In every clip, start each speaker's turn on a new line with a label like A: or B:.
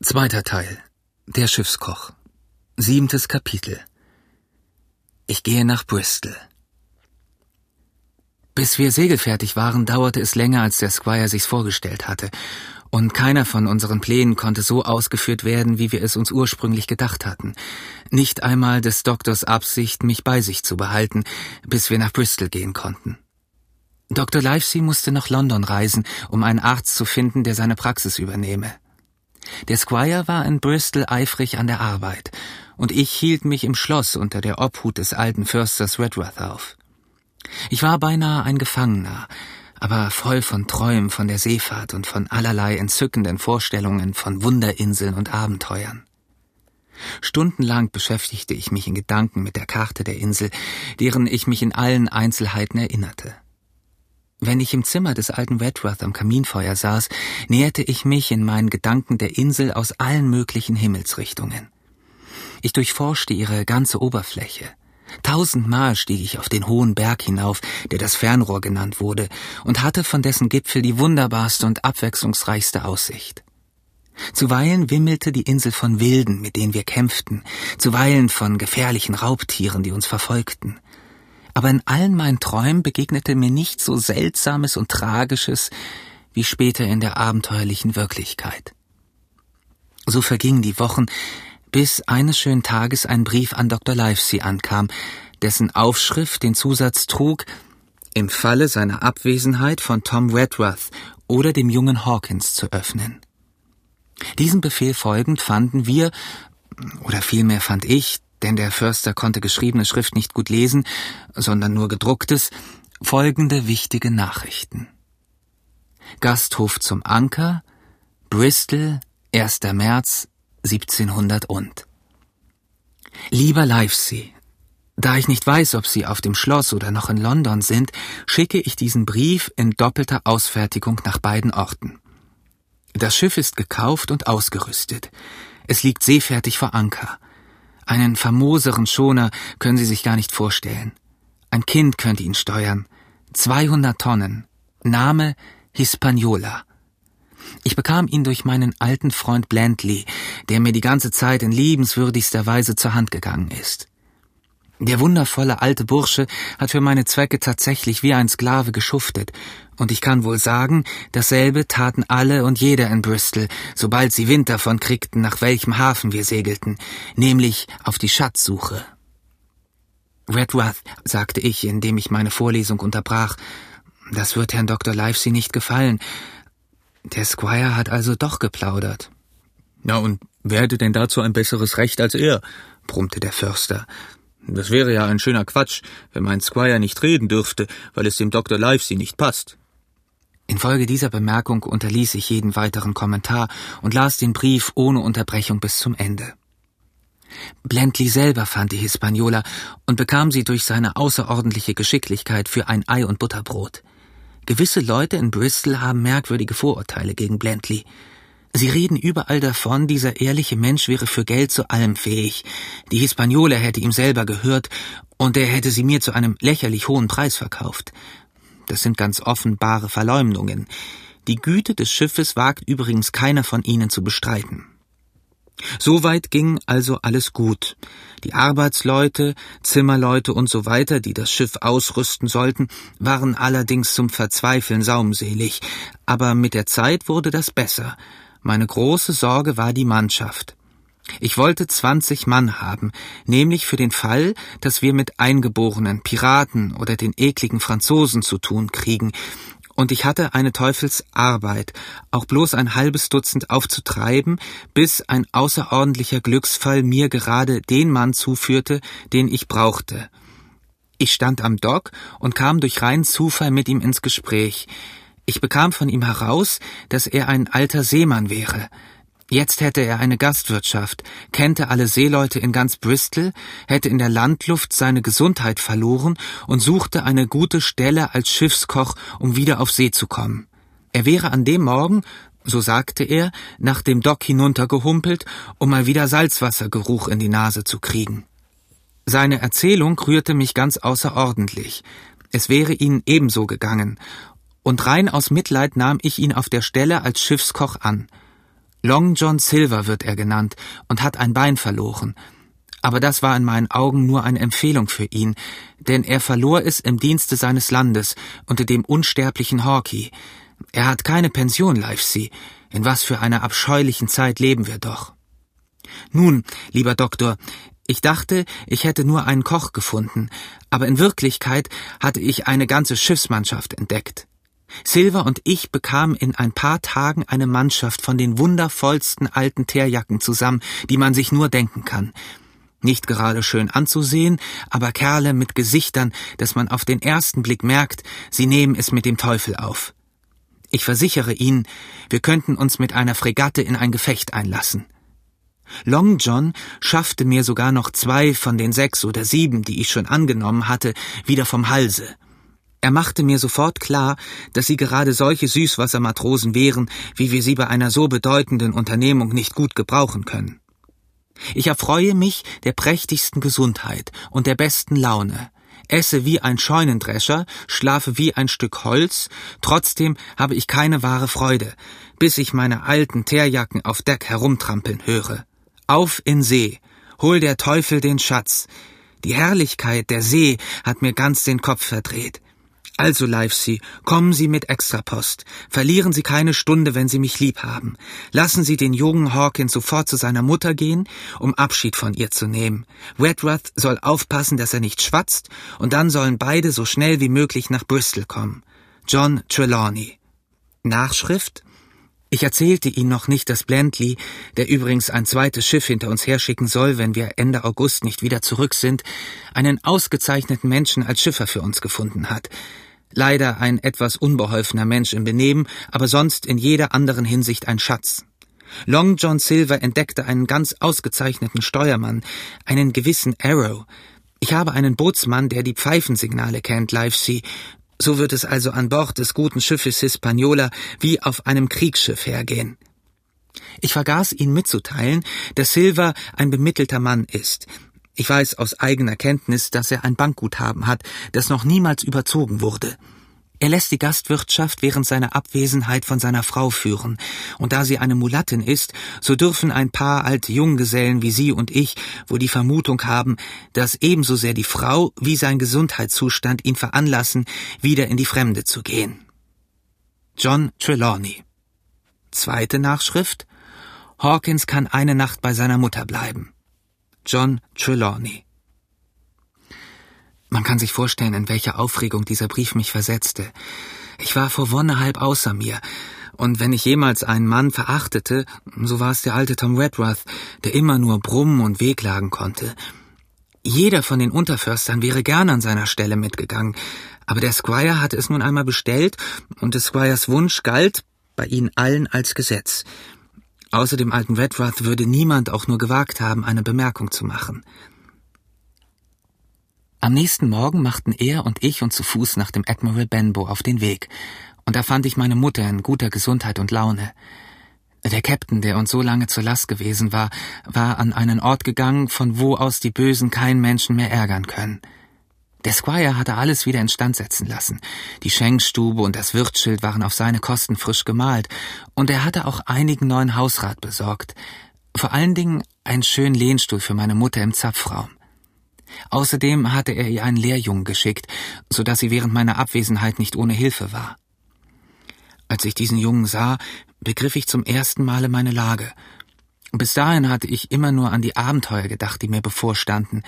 A: Zweiter Teil. Der Schiffskoch. Siebentes Kapitel. Ich gehe nach Bristol. Bis wir segelfertig waren, dauerte es länger, als der Squire sich's vorgestellt hatte, und keiner von unseren Plänen konnte so ausgeführt werden, wie wir es uns ursprünglich gedacht hatten. Nicht einmal des Doktors Absicht, mich bei sich zu behalten, bis wir nach Bristol gehen konnten. Dr. Livesey musste nach London reisen, um einen Arzt zu finden, der seine Praxis übernehme. Der Squire war in Bristol eifrig an der Arbeit, und ich hielt mich im Schloss unter der Obhut des alten Försters Redworth auf. Ich war beinahe ein Gefangener, aber voll von Träumen von der Seefahrt und von allerlei entzückenden Vorstellungen von Wunderinseln und Abenteuern. Stundenlang beschäftigte ich mich in Gedanken mit der Karte der Insel, deren ich mich in allen Einzelheiten erinnerte. Wenn ich im Zimmer des alten Redworth am Kaminfeuer saß, näherte ich mich in meinen Gedanken der Insel aus allen möglichen Himmelsrichtungen. Ich durchforschte ihre ganze Oberfläche. Tausendmal stieg ich auf den hohen Berg hinauf, der das Fernrohr genannt wurde, und hatte von dessen Gipfel die wunderbarste und abwechslungsreichste Aussicht. Zuweilen wimmelte die Insel von Wilden, mit denen wir kämpften, zuweilen von gefährlichen Raubtieren, die uns verfolgten aber in allen meinen Träumen begegnete mir nichts so Seltsames und Tragisches wie später in der abenteuerlichen Wirklichkeit. So vergingen die Wochen, bis eines schönen Tages ein Brief an Dr. Livesey ankam, dessen Aufschrift den Zusatz trug, im Falle seiner Abwesenheit von Tom Redworth oder dem jungen Hawkins zu öffnen. Diesem Befehl folgend fanden wir, oder vielmehr fand ich, denn der Förster konnte geschriebene Schrift nicht gut lesen, sondern nur gedrucktes, folgende wichtige Nachrichten. Gasthof zum Anker, Bristol, 1. März 1700 und. Lieber Livesey, da ich nicht weiß, ob Sie auf dem Schloss oder noch in London sind, schicke ich diesen Brief in doppelter Ausfertigung nach beiden Orten. Das Schiff ist gekauft und ausgerüstet. Es liegt seefertig vor Anker. Einen famoseren Schoner können Sie sich gar nicht vorstellen. Ein Kind könnte ihn steuern. 200 Tonnen. Name Hispaniola. Ich bekam ihn durch meinen alten Freund Blantley, der mir die ganze Zeit in liebenswürdigster Weise zur Hand gegangen ist. Der wundervolle alte Bursche hat für meine Zwecke tatsächlich wie ein Sklave geschuftet, und ich kann wohl sagen, dasselbe taten alle und jeder in Bristol, sobald sie Wind davon kriegten, nach welchem Hafen wir segelten, nämlich auf die Schatzsuche. Redworth, sagte ich, indem ich meine Vorlesung unterbrach, das wird Herrn Dr. Livesey nicht gefallen. Der Squire hat also doch geplaudert.
B: Na und wer hätte denn dazu ein besseres Recht als er? brummte der Förster. Das wäre ja ein schöner Quatsch, wenn mein Squire nicht reden dürfte, weil es dem Dr. Livesey nicht passt.
A: Infolge dieser Bemerkung unterließ ich jeden weiteren Kommentar und las den Brief ohne Unterbrechung bis zum Ende. Blentley selber fand die Hispaniola und bekam sie durch seine außerordentliche Geschicklichkeit für ein Ei und Butterbrot. Gewisse Leute in Bristol haben merkwürdige Vorurteile gegen Blentley. Sie reden überall davon, dieser ehrliche Mensch wäre für Geld zu allem fähig. Die Hispaniola hätte ihm selber gehört und er hätte sie mir zu einem lächerlich hohen Preis verkauft. Das sind ganz offenbare Verleumdungen. Die Güte des Schiffes wagt übrigens keiner von ihnen zu bestreiten. Soweit ging also alles gut. Die Arbeitsleute, Zimmerleute und so weiter, die das Schiff ausrüsten sollten, waren allerdings zum Verzweifeln saumselig, aber mit der Zeit wurde das besser. Meine große Sorge war die Mannschaft. Ich wollte zwanzig Mann haben, nämlich für den Fall, dass wir mit Eingeborenen, Piraten oder den ekligen Franzosen zu tun kriegen, und ich hatte eine Teufelsarbeit, auch bloß ein halbes Dutzend aufzutreiben, bis ein außerordentlicher Glücksfall mir gerade den Mann zuführte, den ich brauchte. Ich stand am Dock und kam durch reinen Zufall mit ihm ins Gespräch. Ich bekam von ihm heraus, dass er ein alter Seemann wäre. Jetzt hätte er eine Gastwirtschaft, kennte alle Seeleute in ganz Bristol, hätte in der Landluft seine Gesundheit verloren und suchte eine gute Stelle als Schiffskoch, um wieder auf See zu kommen. Er wäre an dem Morgen, so sagte er, nach dem Dock hinuntergehumpelt, um mal wieder Salzwassergeruch in die Nase zu kriegen. Seine Erzählung rührte mich ganz außerordentlich. Es wäre ihnen ebenso gegangen, und rein aus Mitleid nahm ich ihn auf der Stelle als Schiffskoch an. Long John Silver wird er genannt und hat ein Bein verloren. Aber das war in meinen Augen nur eine Empfehlung für ihn, denn er verlor es im Dienste seines Landes unter dem unsterblichen Hawkey. Er hat keine Pension, Livesey. In was für einer abscheulichen Zeit leben wir doch. Nun, lieber Doktor, ich dachte, ich hätte nur einen Koch gefunden, aber in Wirklichkeit hatte ich eine ganze Schiffsmannschaft entdeckt. Silver und ich bekamen in ein paar Tagen eine Mannschaft von den wundervollsten alten Teerjacken zusammen, die man sich nur denken kann. Nicht gerade schön anzusehen, aber Kerle mit Gesichtern, dass man auf den ersten Blick merkt, sie nehmen es mit dem Teufel auf. Ich versichere Ihnen, wir könnten uns mit einer Fregatte in ein Gefecht einlassen. Long John schaffte mir sogar noch zwei von den sechs oder sieben, die ich schon angenommen hatte, wieder vom Halse. Er machte mir sofort klar, dass sie gerade solche Süßwassermatrosen wären, wie wir sie bei einer so bedeutenden Unternehmung nicht gut gebrauchen können. Ich erfreue mich der prächtigsten Gesundheit und der besten Laune, esse wie ein Scheunendrescher, schlafe wie ein Stück Holz, trotzdem habe ich keine wahre Freude, bis ich meine alten Teerjacken auf Deck herumtrampeln höre. Auf in See, hol der Teufel den Schatz. Die Herrlichkeit der See hat mir ganz den Kopf verdreht. Also, Livesey, kommen Sie mit Extrapost. Verlieren Sie keine Stunde, wenn Sie mich lieb haben. Lassen Sie den jungen Hawkins sofort zu seiner Mutter gehen, um Abschied von ihr zu nehmen. Redruth soll aufpassen, dass er nicht schwatzt, und dann sollen beide so schnell wie möglich nach Bristol kommen. John Trelawney. Nachschrift? Ich erzählte Ihnen noch nicht, dass Blentley, der übrigens ein zweites Schiff hinter uns herschicken soll, wenn wir Ende August nicht wieder zurück sind, einen ausgezeichneten Menschen als Schiffer für uns gefunden hat. Leider ein etwas unbeholfener Mensch im Benehmen, aber sonst in jeder anderen Hinsicht ein Schatz. Long John Silver entdeckte einen ganz ausgezeichneten Steuermann, einen gewissen Arrow. Ich habe einen Bootsmann, der die Pfeifensignale kennt, Livesey. So wird es also an Bord des guten Schiffes Hispaniola wie auf einem Kriegsschiff hergehen. Ich vergaß ihn mitzuteilen, dass Silver ein bemittelter Mann ist. Ich weiß aus eigener Kenntnis, dass er ein Bankguthaben hat, das noch niemals überzogen wurde. Er lässt die Gastwirtschaft während seiner Abwesenheit von seiner Frau führen, und da sie eine Mulattin ist, so dürfen ein paar alte Junggesellen wie Sie und ich wohl die Vermutung haben, dass ebenso sehr die Frau wie sein Gesundheitszustand ihn veranlassen, wieder in die Fremde zu gehen. John Trelawney Zweite Nachschrift Hawkins kann eine Nacht bei seiner Mutter bleiben. John Trelawney. Man kann sich vorstellen, in welche Aufregung dieser Brief mich versetzte. Ich war vor Wonne halb außer mir, und wenn ich jemals einen Mann verachtete, so war es der alte Tom Redruth, der immer nur brummen und wehklagen konnte. Jeder von den Unterförstern wäre gern an seiner Stelle mitgegangen, aber der Squire hatte es nun einmal bestellt, und des Squires Wunsch galt bei ihnen allen als Gesetz. Außer dem alten Redruth würde niemand auch nur gewagt haben, eine Bemerkung zu machen. Am nächsten Morgen machten er und ich uns zu Fuß nach dem Admiral Benbow auf den Weg, und da fand ich meine Mutter in guter Gesundheit und Laune. Der Captain, der uns so lange zur Last gewesen war, war an einen Ort gegangen, von wo aus die Bösen keinen Menschen mehr ärgern können. Der Squire hatte alles wieder instand setzen lassen. Die Schenkstube und das Wirtsschild waren auf seine Kosten frisch gemalt, und er hatte auch einigen neuen Hausrat besorgt. Vor allen Dingen einen schönen Lehnstuhl für meine Mutter im Zapfraum. Außerdem hatte er ihr einen Lehrjungen geschickt, so dass sie während meiner Abwesenheit nicht ohne Hilfe war. Als ich diesen Jungen sah, begriff ich zum ersten Male meine Lage. Bis dahin hatte ich immer nur an die Abenteuer gedacht, die mir bevorstanden,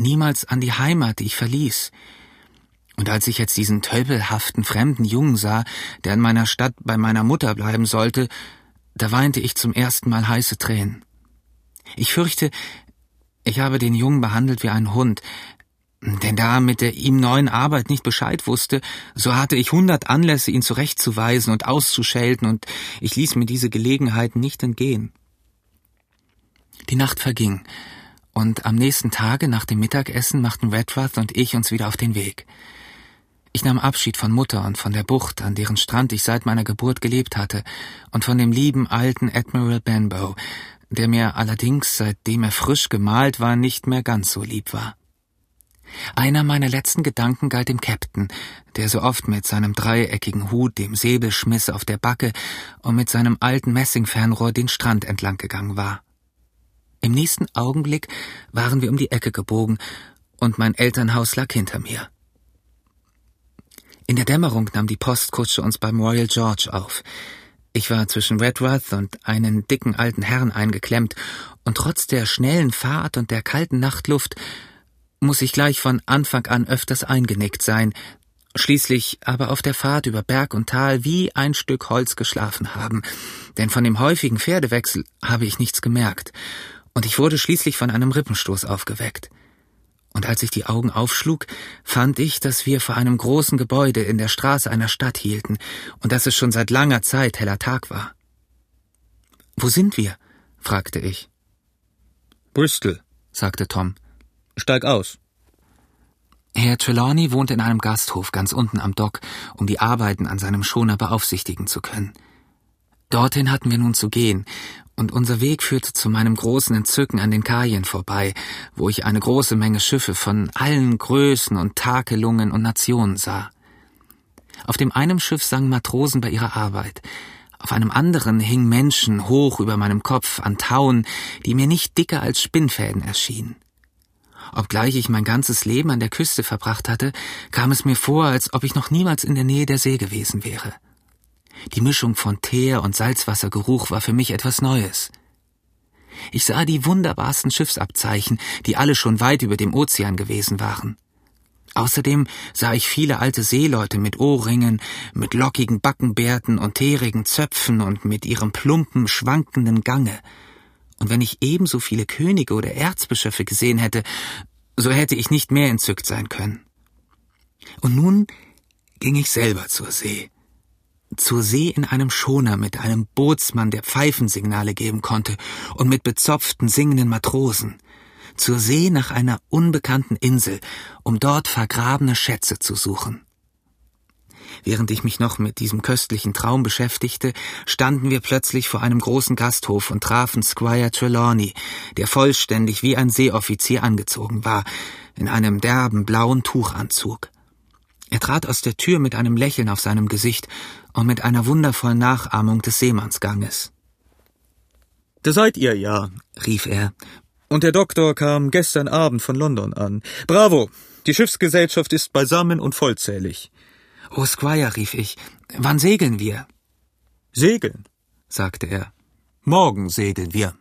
A: niemals an die Heimat, die ich verließ. Und als ich jetzt diesen tölpelhaften fremden Jungen sah, der in meiner Stadt bei meiner Mutter bleiben sollte, da weinte ich zum ersten Mal heiße Tränen. Ich fürchte, ich habe den Jungen behandelt wie einen Hund, denn da er mit der ihm neuen Arbeit nicht Bescheid wusste, so hatte ich hundert Anlässe, ihn zurechtzuweisen und auszuschelten, und ich ließ mir diese Gelegenheit nicht entgehen. Die Nacht verging, und am nächsten Tage nach dem Mittagessen machten Redruth und ich uns wieder auf den Weg. Ich nahm Abschied von Mutter und von der Bucht, an deren Strand ich seit meiner Geburt gelebt hatte, und von dem lieben alten Admiral Benbow, der mir allerdings, seitdem er frisch gemalt war, nicht mehr ganz so lieb war. Einer meiner letzten Gedanken galt dem Captain, der so oft mit seinem dreieckigen Hut, dem Säbelschmiss auf der Backe und mit seinem alten Messingfernrohr den Strand entlang gegangen war. Im nächsten Augenblick waren wir um die Ecke gebogen und mein Elternhaus lag hinter mir. In der Dämmerung nahm die Postkutsche uns beim Royal George auf. Ich war zwischen Redruth und einen dicken alten Herrn eingeklemmt, und trotz der schnellen Fahrt und der kalten Nachtluft muss ich gleich von Anfang an öfters eingenickt sein, schließlich aber auf der Fahrt über Berg und Tal wie ein Stück Holz geschlafen haben, denn von dem häufigen Pferdewechsel habe ich nichts gemerkt, und ich wurde schließlich von einem Rippenstoß aufgeweckt. Und als ich die Augen aufschlug, fand ich, dass wir vor einem großen Gebäude in der Straße einer Stadt hielten und dass es schon seit langer Zeit heller Tag war. Wo sind wir? fragte ich.
B: Bristol,
A: sagte Tom.
B: Steig aus.
A: Herr Trelawney wohnt in einem Gasthof ganz unten am Dock, um die Arbeiten an seinem Schoner beaufsichtigen zu können. Dorthin hatten wir nun zu gehen, und unser Weg führte zu meinem großen Entzücken an den Kajen vorbei, wo ich eine große Menge Schiffe von allen Größen und Takelungen und Nationen sah. Auf dem einen Schiff sangen Matrosen bei ihrer Arbeit, auf einem anderen hingen Menschen hoch über meinem Kopf an Tauen, die mir nicht dicker als Spinnfäden erschienen. Obgleich ich mein ganzes Leben an der Küste verbracht hatte, kam es mir vor, als ob ich noch niemals in der Nähe der See gewesen wäre. Die Mischung von Teer und Salzwassergeruch war für mich etwas Neues. Ich sah die wunderbarsten Schiffsabzeichen, die alle schon weit über dem Ozean gewesen waren. Außerdem sah ich viele alte Seeleute mit Ohrringen, mit lockigen Backenbärten und teerigen Zöpfen und mit ihrem plumpen, schwankenden Gange, und wenn ich ebenso viele Könige oder Erzbischöfe gesehen hätte, so hätte ich nicht mehr entzückt sein können. Und nun ging ich selber zur See. Zur See in einem Schoner mit einem Bootsmann, der Pfeifensignale geben konnte, und mit bezopften, singenden Matrosen. Zur See nach einer unbekannten Insel, um dort vergrabene Schätze zu suchen. Während ich mich noch mit diesem köstlichen Traum beschäftigte, standen wir plötzlich vor einem großen Gasthof und trafen Squire Trelawney, der vollständig wie ein Seeoffizier angezogen war, in einem derben blauen Tuchanzug. Er trat aus der Tür mit einem Lächeln auf seinem Gesicht und mit einer wundervollen Nachahmung des Seemannsganges.
B: Da seid ihr ja, rief er. Und der Doktor kam gestern Abend von London an. Bravo! Die Schiffsgesellschaft ist beisammen und vollzählig.
A: Oh, Squire, rief ich, wann segeln wir?
B: Segeln,
A: sagte er.
B: Morgen segeln wir.